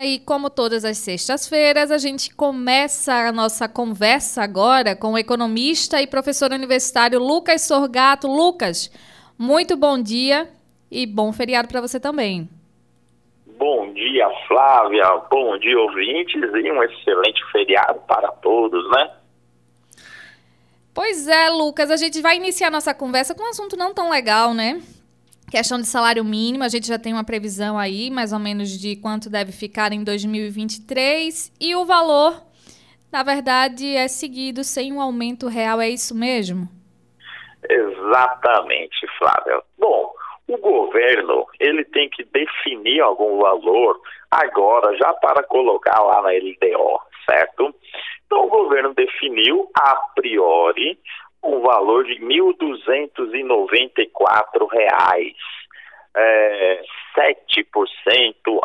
E como todas as sextas-feiras, a gente começa a nossa conversa agora com o economista e professor universitário Lucas Sorgato. Lucas, muito bom dia e bom feriado para você também. Bom dia, Flávia. Bom dia, ouvintes, e um excelente feriado para todos, né? Pois é, Lucas, a gente vai iniciar nossa conversa com um assunto não tão legal, né? Questão de salário mínimo, a gente já tem uma previsão aí, mais ou menos, de quanto deve ficar em 2023. E o valor, na verdade, é seguido sem um aumento real, é isso mesmo? Exatamente, Flávia. Bom, o governo, ele tem que definir algum valor agora, já para colocar lá na LDO, certo? Então, o governo definiu, a priori, um valor de R$ 1.294, é, 7%,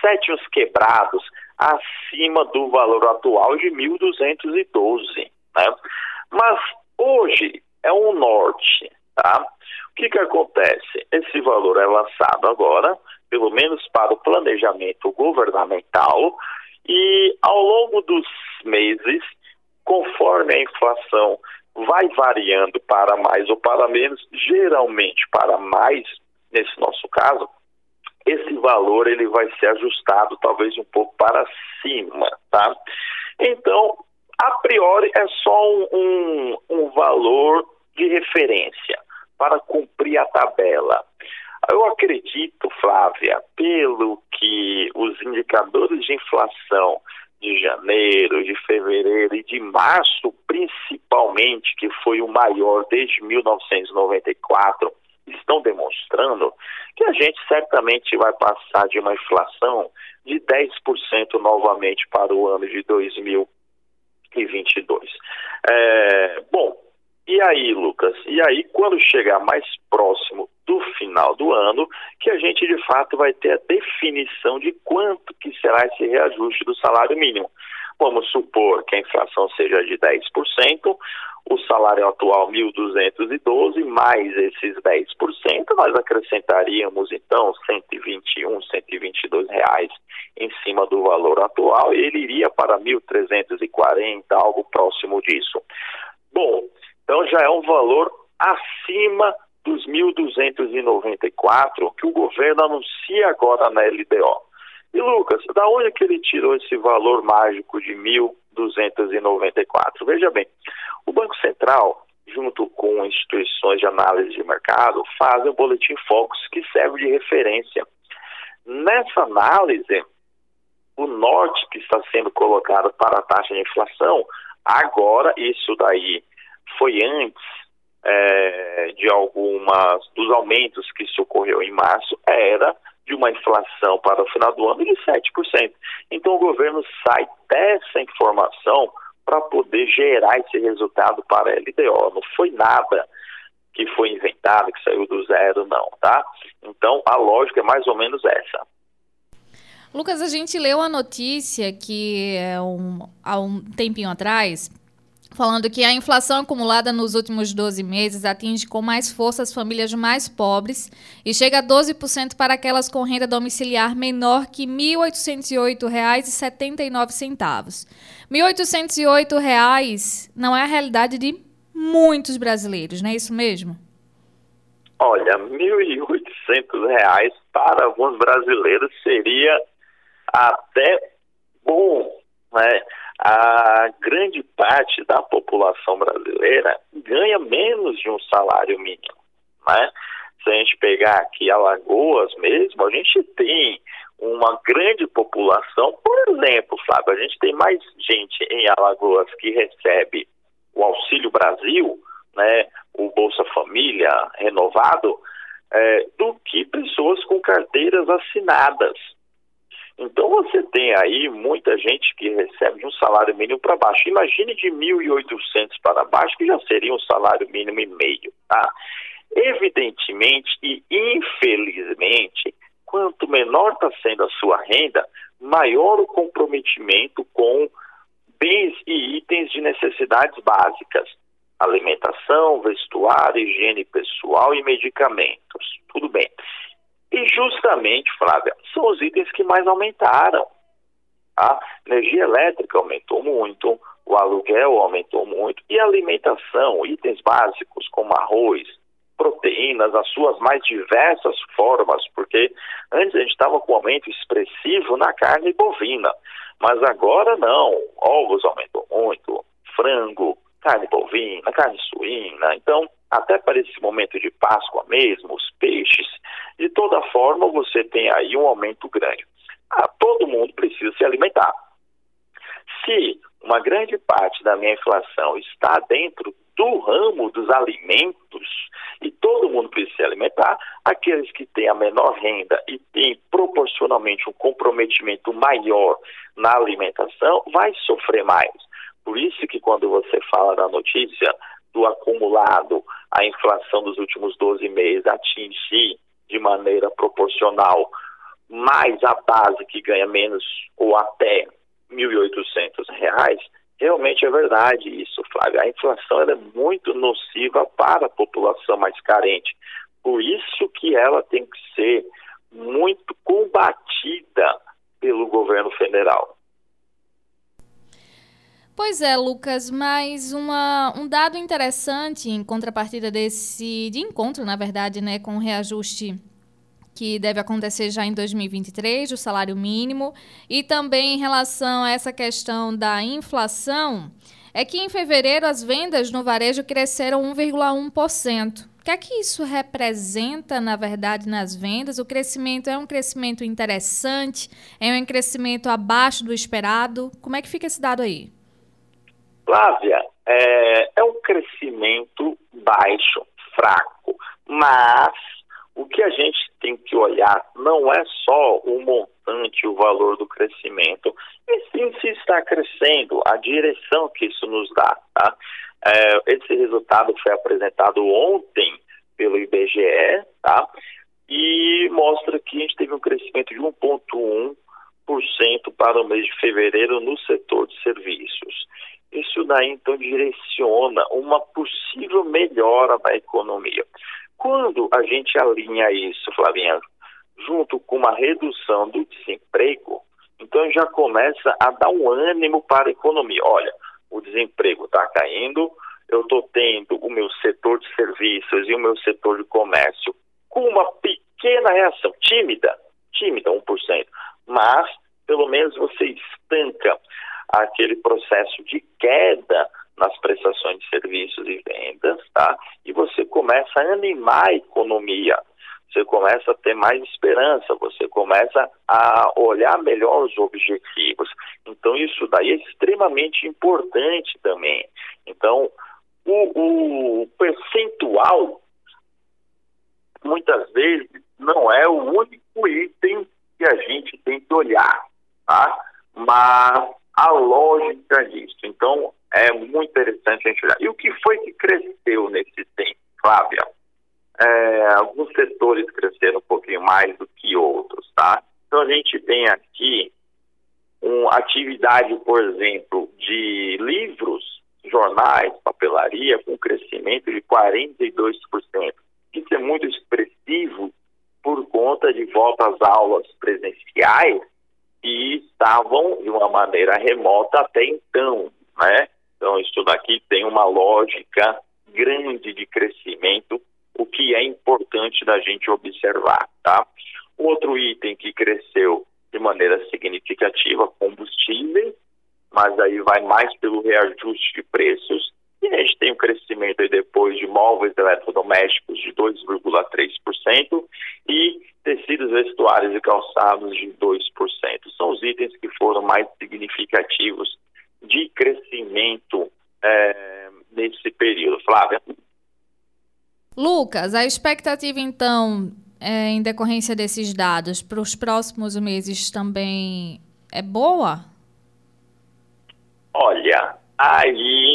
sete uns quebrados acima do valor atual de 1.212, né? Mas hoje é um norte, tá? O que que acontece? Esse valor é lançado agora, pelo menos para o planejamento governamental, e ao longo dos meses, conforme a inflação vai variando para mais ou para menos, geralmente para mais, nesse nosso caso, esse valor ele vai ser ajustado talvez um pouco para cima, tá? Então, a priori é só um, um, um valor de referência para cumprir a tabela. Eu acredito, Flávia, pelo que os indicadores de inflação de janeiro, de fevereiro e de março, principalmente, que foi o maior desde 1994, estão demonstrando que a gente certamente vai passar de uma inflação de 10% novamente para o ano de 2022. É, bom, e aí, Lucas? E aí, quando chegar mais próximo do final do ano, que a gente de fato vai ter a definição de quanto que será esse reajuste do salário mínimo. Vamos supor que a inflação seja de 10%, o salário atual 1.212 mais esses 10%, nós acrescentaríamos então 121, 122 reais em cima do valor atual e ele iria para 1.340, algo próximo disso. Bom, então já é um valor acima dos 1.294 que o governo anuncia agora na LDO. E Lucas, da onde que ele tirou esse valor mágico de 1.294? Veja bem, o Banco Central, junto com instituições de análise de mercado, fazem o boletim Focus que serve de referência. Nessa análise, o norte que está sendo colocado para a taxa de inflação, agora isso daí foi antes é, de algumas dos aumentos que se ocorreu em março, era de uma inflação para o final do ano de 7%. Então o governo sai dessa informação para poder gerar esse resultado para a LDO. Não foi nada que foi inventado, que saiu do zero, não, tá? Então a lógica é mais ou menos essa. Lucas, a gente leu a notícia que é um, há um tempinho atrás falando que a inflação acumulada nos últimos 12 meses atinge com mais força as famílias mais pobres e chega a 12% para aquelas com renda domiciliar menor que R$ 1.808,79. R$ 1.808 não é a realidade de muitos brasileiros, não é isso mesmo? Olha, R$ 1.800 para alguns brasileiros seria até bom, né? A grande parte da população brasileira ganha menos de um salário mínimo, né? Se a gente pegar aqui Alagoas mesmo, a gente tem uma grande população, por exemplo, Fábio, a gente tem mais gente em Alagoas que recebe o Auxílio Brasil, né, o Bolsa Família renovado, é, do que pessoas com carteiras assinadas. Então você tem aí muita gente que recebe de um salário mínimo para baixo. Imagine de 1.800 para baixo, que já seria um salário mínimo e meio. Tá? Evidentemente e infelizmente, quanto menor está sendo a sua renda, maior o comprometimento com bens e itens de necessidades básicas. Alimentação, vestuário, higiene pessoal e medicamentos. Tudo bem. E justamente, Flávia, são os itens que mais aumentaram. A energia elétrica aumentou muito, o aluguel aumentou muito e a alimentação, itens básicos como arroz, proteínas, as suas mais diversas formas, porque antes a gente estava com um aumento expressivo na carne bovina, mas agora não. Ovos aumentou muito, frango, carne bovina, carne suína. Então, até para esse momento de Páscoa mesmo, os peixes, de toda forma você tem aí um aumento grande. Ah, todo mundo precisa se alimentar. Se uma grande parte da minha inflação está dentro do ramo dos alimentos e todo mundo precisa se alimentar, aqueles que têm a menor renda e têm proporcionalmente um comprometimento maior na alimentação vai sofrer mais. Por isso que quando você fala da notícia do acumulado, a inflação dos últimos 12 meses atingir de maneira proporcional mais a base que ganha menos ou até R$ 1.800, Realmente é verdade isso, Flávio. A inflação é muito nociva para a população mais carente. Por isso que ela tem que ser muito combatida pelo governo federal. Pois é, Lucas, mas uma, um dado interessante em contrapartida desse de encontro, na verdade, né, com o reajuste que deve acontecer já em 2023, o salário mínimo, e também em relação a essa questão da inflação, é que em fevereiro as vendas no varejo cresceram 1,1%. O que é que isso representa, na verdade, nas vendas? O crescimento é um crescimento interessante? É um crescimento abaixo do esperado? Como é que fica esse dado aí? Flávia, é, é um crescimento baixo, fraco, mas o que a gente tem que olhar não é só o montante, o valor do crescimento, e sim se está crescendo, a direção que isso nos dá. Tá? É, esse resultado foi apresentado ontem pelo IBGE, tá? E mostra que a gente teve um crescimento de 1,1% para o mês de fevereiro no setor de serviços. Isso daí então direciona uma possível melhora da economia. Quando a gente alinha isso, Flavinha, junto com uma redução do desemprego, então já começa a dar um ânimo para a economia. Olha, o desemprego está caindo, eu estou tendo o meu setor de serviços e o meu setor de comércio com uma pequena reação, tímida, tímida, 1%, mas pelo menos você estanca aquele processo de queda nas prestações de serviços e vendas, tá? E você começa a animar a economia, você começa a ter mais esperança, você começa a olhar melhor os objetivos. Então, isso daí é extremamente importante também. Então, o, o percentual, muitas vezes, não é o único item que a gente tem que olhar, tá? Mas a lógica disso. Então, é muito interessante a gente olhar. E o que foi que cresceu nesse tempo, Flávia? É, alguns setores cresceram um pouquinho mais do que outros, tá? Então a gente tem aqui uma atividade, por exemplo, de livros, jornais, papelaria, com crescimento de 42%. Isso é muito expressivo por conta de volta às aulas presenciais que estavam de uma maneira remota até então, né? Então, isso daqui tem uma lógica grande de crescimento, o que é importante da gente observar, tá? Outro item que cresceu de maneira significativa, combustíveis, mas aí vai mais pelo reajuste de preços. A gente tem um crescimento aí depois de móveis eletrodomésticos de 2,3% e tecidos vestuários e calçados de 2%. São os itens que foram mais significativos de crescimento é, nesse período. Flávia? Lucas, a expectativa então, é, em decorrência desses dados, para os próximos meses também é boa? Olha, aí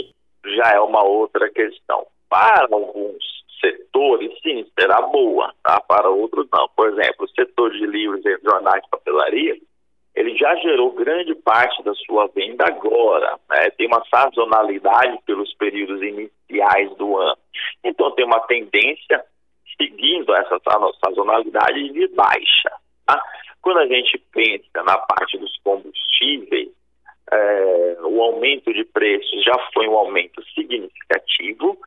já é uma outra questão. Para alguns setores, sim, será boa, tá? Para outros, não. Por exemplo, o setor de livros jornais papelaria, ele já gerou grande parte da sua venda agora. Né? Tem uma sazonalidade pelos períodos iniciais do ano. Então, tem uma tendência seguindo essa sazonalidade de baixa. Tá? Quando a gente pensa na parte dos combustíveis, é, o aumento de preços já foi um aumento significativo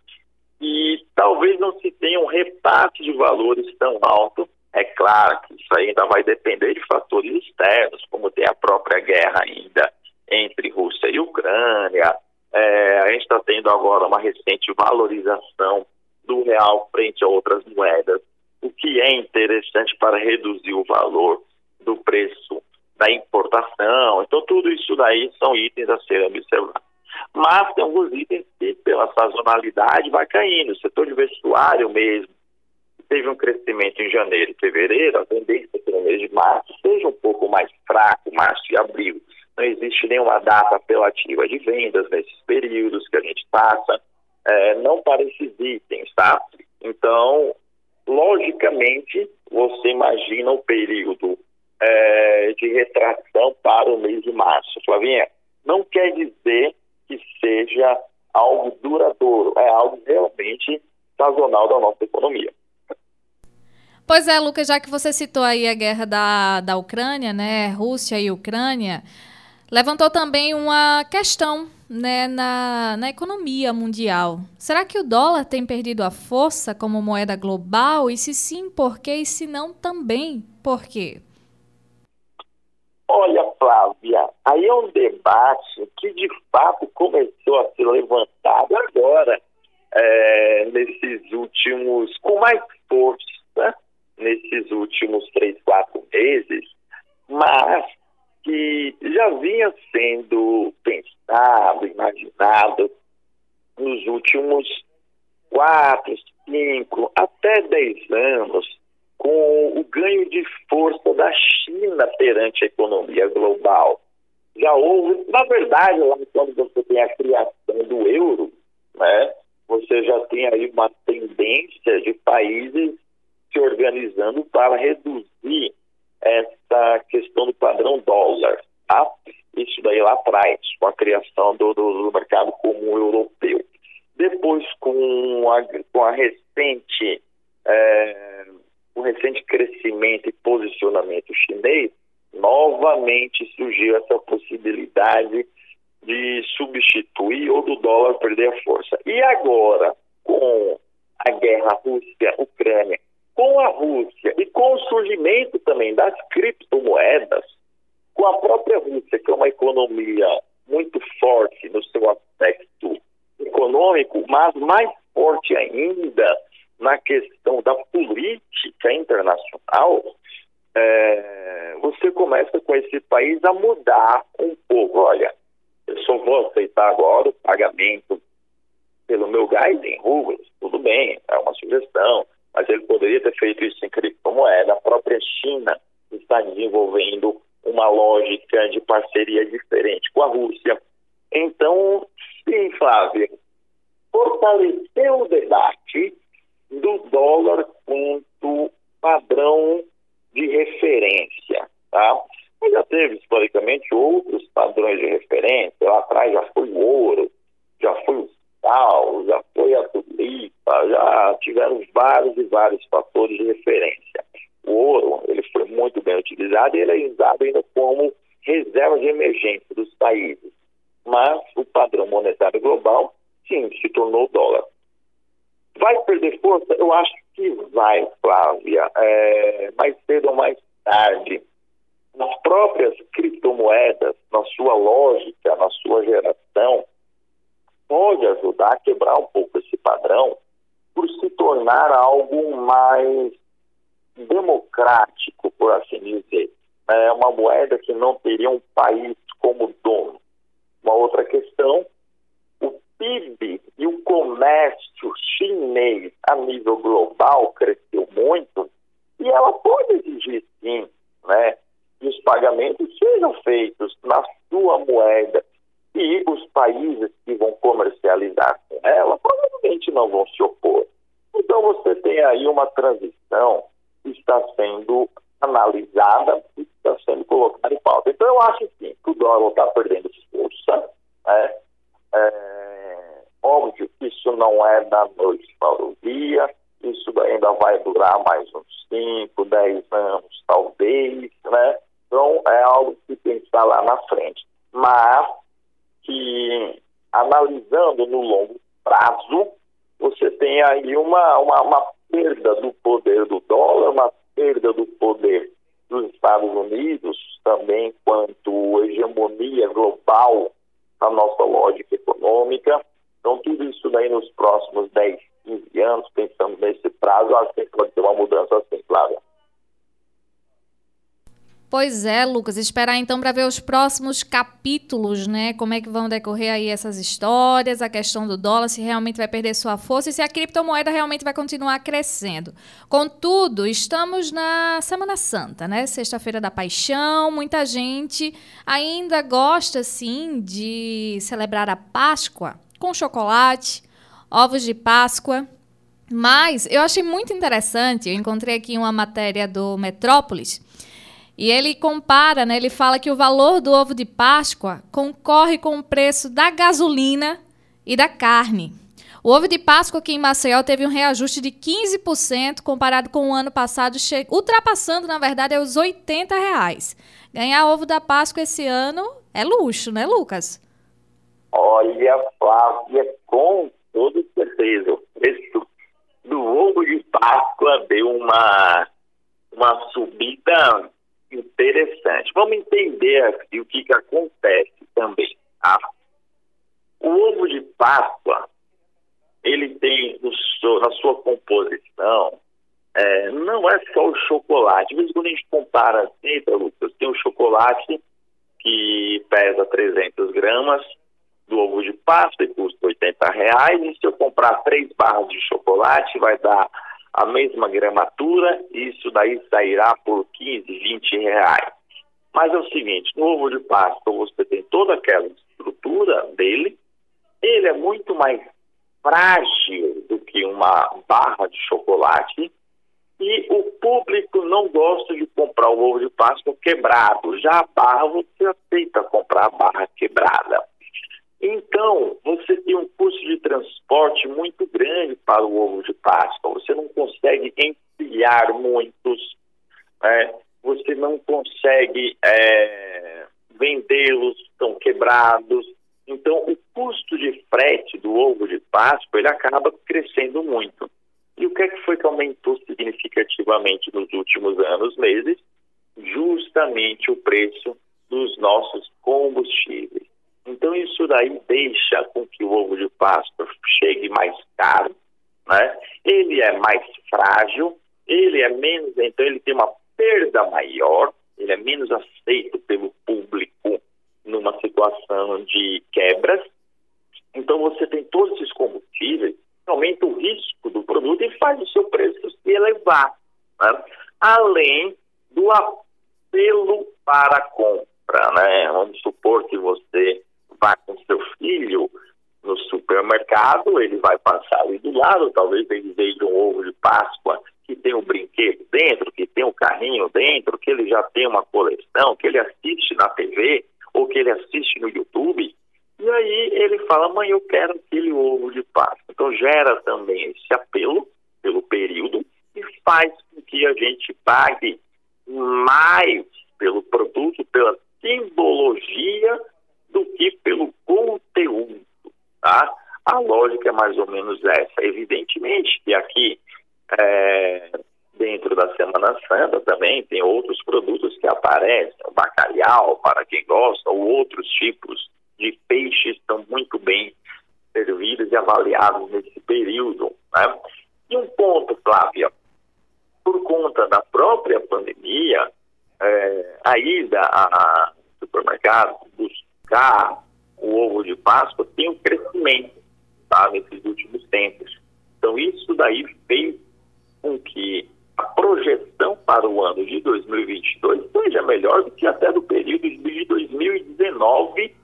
e talvez não se tenha um repasse de valores tão alto. É claro que isso ainda vai depender de fatores externos, como tem a própria guerra ainda entre Rússia e Ucrânia. É, a gente está tendo agora uma recente valorização do real frente a outras moedas, o que é interessante para reduzir o valor do preço da importação. Então, tudo isso daí são itens a serem observados. Mas tem alguns itens que, pela sazonalidade, vai caindo. O setor de vestuário mesmo teve um crescimento em janeiro e fevereiro, a tendência é que no mês de março seja um pouco mais fraco, março e abril. Não existe nenhuma data apelativa de vendas nesses períodos que a gente passa, é, não para esses itens, tá? Então, logicamente, você imagina o período é, de retração para o mês de março. Flavinha, não quer dizer que seja algo duradouro, é algo realmente sazonal da nossa economia. Pois é, Lucas, já que você citou aí a guerra da, da Ucrânia, né, Rússia e Ucrânia, levantou também uma questão né, na, na economia mundial. Será que o dólar tem perdido a força como moeda global? E se sim, por quê? E se não, também por quê? Olha, Flávia, aí é um debate que de fato começou a ser levantado agora, é, nesses últimos, com mais força, nesses últimos três, quatro meses, mas que já vinha sendo pensado, imaginado nos últimos quatro, cinco, até dez anos, com o ganho de força da China perante a economia global. Já houve, na verdade, lá quando você tem a criação do euro, né, você já tem aí uma tendência de países se organizando para reduzir essa questão do padrão dólar. Tá? Isso daí lá atrás, com a criação do, do, do mercado comum europeu. Depois, com a, com a recente é, o recente crescimento e posicionamento chinês, novamente surgiu essa possibilidade de substituir ou do dólar perder a força. E agora, com a guerra Rússia-Ucrânia, com a Rússia e com o surgimento também das criptomoedas, com a própria Rússia, que é uma economia muito forte no seu aspecto econômico, mas mais forte ainda na questão da política internacional, é, você começa com esse país a mudar um pouco. Olha, eu só vou aceitar agora o pagamento pelo meu gás em rublos, tudo bem, é uma sugestão, mas ele poderia ter feito isso em criptomoeda. A própria China está desenvolvendo uma lógica de parceria diferente com a Rússia. Então, sim, Flávia, fortalecer o debate do dólar quanto padrão de referência, tá? Mas já teve historicamente outros padrões de referência, lá atrás já foi o ouro, já foi o sal, já foi a tulipa, já tiveram vários e vários fatores de referência. O ouro, ele foi muito bem utilizado e ele é usado ainda como reserva de emergência dos países. Mas o padrão monetário global, sim, se tornou o dólar. Vai perder força? Eu acho que vai, Flávia. É, mais cedo ou mais tarde. Nas próprias criptomoedas, na sua lógica, na sua geração, pode ajudar a quebrar um pouco esse padrão por se tornar algo mais democrático, por assim dizer. É uma moeda que não teria um país como dono. Uma outra questão PIB e o comércio chinês a nível global cresceu muito e ela pode exigir sim, né, que os pagamentos sejam feitos na sua moeda e os países que vão comercializar com ela provavelmente não vão se opor. Então você tem aí uma transição que está sendo analisada e está sendo colocada em pauta. Então eu acho sim que o dólar está perdendo força, né? É, Óbvio que isso não é da noite para o dia, isso ainda vai durar mais uns 5, 10 anos, talvez, né? Então, é algo que tem que estar lá na frente. Mas que, analisando no longo prazo, você tem aí uma, uma, uma perda do poder do dólar, uma perda do poder dos Estados Unidos, também quanto hegemonia global na nossa lógica econômica. Então, tudo isso daí nos próximos 10, 15 anos, pensando nesse prazo, acho que pode ter uma mudança assim, Flávia. Pois é, Lucas, esperar então para ver os próximos capítulos, né? Como é que vão decorrer aí essas histórias, a questão do dólar, se realmente vai perder sua força e se a criptomoeda realmente vai continuar crescendo. Contudo, estamos na Semana Santa, né? Sexta-feira da Paixão, muita gente ainda gosta, sim, de celebrar a Páscoa com chocolate, ovos de Páscoa. Mas eu achei muito interessante, eu encontrei aqui uma matéria do Metrópolis e ele compara, né, ele fala que o valor do ovo de Páscoa concorre com o preço da gasolina e da carne. O ovo de Páscoa aqui em Maceió teve um reajuste de 15% comparado com o ano passado, ultrapassando, na verdade, os 80 reais. Ganhar ovo da Páscoa esse ano é luxo, né, Lucas? Olha, Flávia, com toda certeza, o preço do ovo de Páscoa deu uma, uma subida interessante. Vamos entender o que, que acontece também. Tá? O ovo de Páscoa, ele tem no, na sua composição, é, não é só o chocolate. Vezes quando a gente compara assim, tá, Lucas, tem o chocolate que pesa 300 gramas do ovo de Páscoa e custa 80 reais. E se eu comprar três barras de chocolate, vai dar a mesma gramatura, isso daí sairá por 15, 20 reais. Mas é o seguinte, no ovo de Páscoa você tem toda aquela estrutura dele, ele é muito mais frágil do que uma barra de chocolate e o público não gosta de comprar o ovo de Páscoa quebrado. Já a barra você aceita comprar a barra quebrada. Então, você tem um custo de transporte muito grande para o ovo de Páscoa. Você não consegue empilhar muitos, né? você não consegue é, vendê-los tão quebrados. Então, o custo de frete do ovo de Páscoa ele acaba crescendo muito. E o que é que foi que aumentou significativamente nos últimos anos, meses? Justamente o preço dos nossos combustíveis. Então isso daí deixa com que o ovo de Páscoa chegue mais caro, né? Ele é mais frágil, ele é menos, então ele tem uma perda maior, ele é menos aceito pelo público numa situação de quebras. Então você tem todos esses combustíveis, aumenta o risco do produto e faz o seu preço se elevar. Né? Além do apelo para a compra, né? Vamos supor que você com seu filho no supermercado, ele vai passar ali do lado, talvez ele veja um ovo de Páscoa que tem um brinquedo dentro, que tem um carrinho dentro, que ele já tem uma coleção, que ele assiste na TV ou que ele assiste no YouTube. E aí ele fala, mãe, eu quero aquele ovo de Páscoa. Então gera também esse apelo pelo período e faz com que a gente pague mais pelo produto, pela simbologia do que pelo conteúdo, tá? A lógica é mais ou menos essa. Evidentemente que aqui, é, dentro da Semana Santa também, tem outros produtos que aparecem, o bacalhau, para quem gosta, ou outros tipos de peixes estão muito bem servidos e avaliados nesse período, né? E um ponto, Flávia, por conta da própria pandemia, é, a ida a supermercados, buscar o ovo de Páscoa tem um crescimento tá, nesses últimos tempos. Então, isso daí fez com que a projeção para o ano de 2022 seja melhor do que até do período de 2019,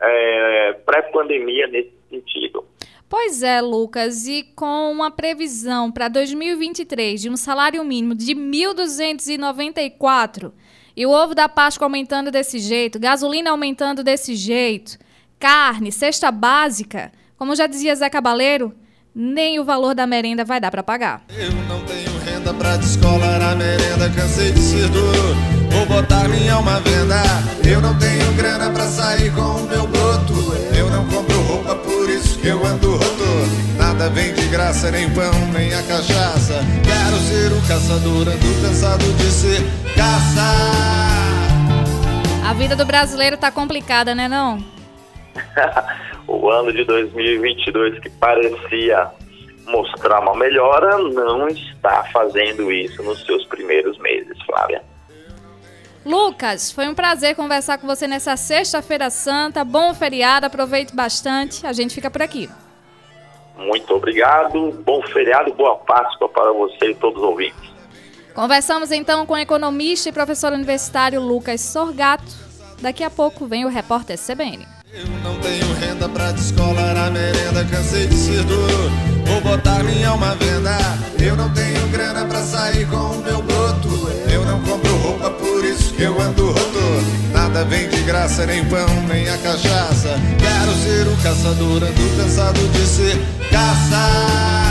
é, pré-pandemia, nesse sentido. Pois é, Lucas, e com uma previsão para 2023 de um salário mínimo de 1.294 e o ovo da Páscoa aumentando desse jeito, gasolina aumentando desse jeito, carne, cesta básica, como já dizia Zé Cabaleiro, nem o valor da merenda vai dar para pagar. Eu não tenho renda pra descolar a merenda, cansei de ser duro. Vou botar minha alma venda. Eu não tenho grana pra sair com o meu broto. Eu não compro roupa, por isso que eu ando roto. Nada vem de graça, nem pão, nem a cachaça. Quero ser o caçador, ando cansado de ser caça. A vida do brasileiro tá complicada, né não? o ano de 2022 que parecia mostrar uma melhora não está fazendo isso nos seus primeiros meses, Flávia. Lucas, foi um prazer conversar com você nessa sexta-feira santa. Bom feriado, aproveite bastante. A gente fica por aqui. Muito obrigado. Bom feriado, boa Páscoa para você e todos os ouvintes. Conversamos então com o economista e professor universitário Lucas Sorgato. Daqui a pouco vem o repórter CBN. Eu não tenho renda pra descolar a merenda, cansei de ser duro. Vou botar minha alma venda. Eu não tenho grana pra sair com o meu broto. Eu não compro roupa, por isso que eu ando roto. Nada vem de graça, nem pão, nem a cachaça. Quero ser o caçador, ando cansado de ser caça.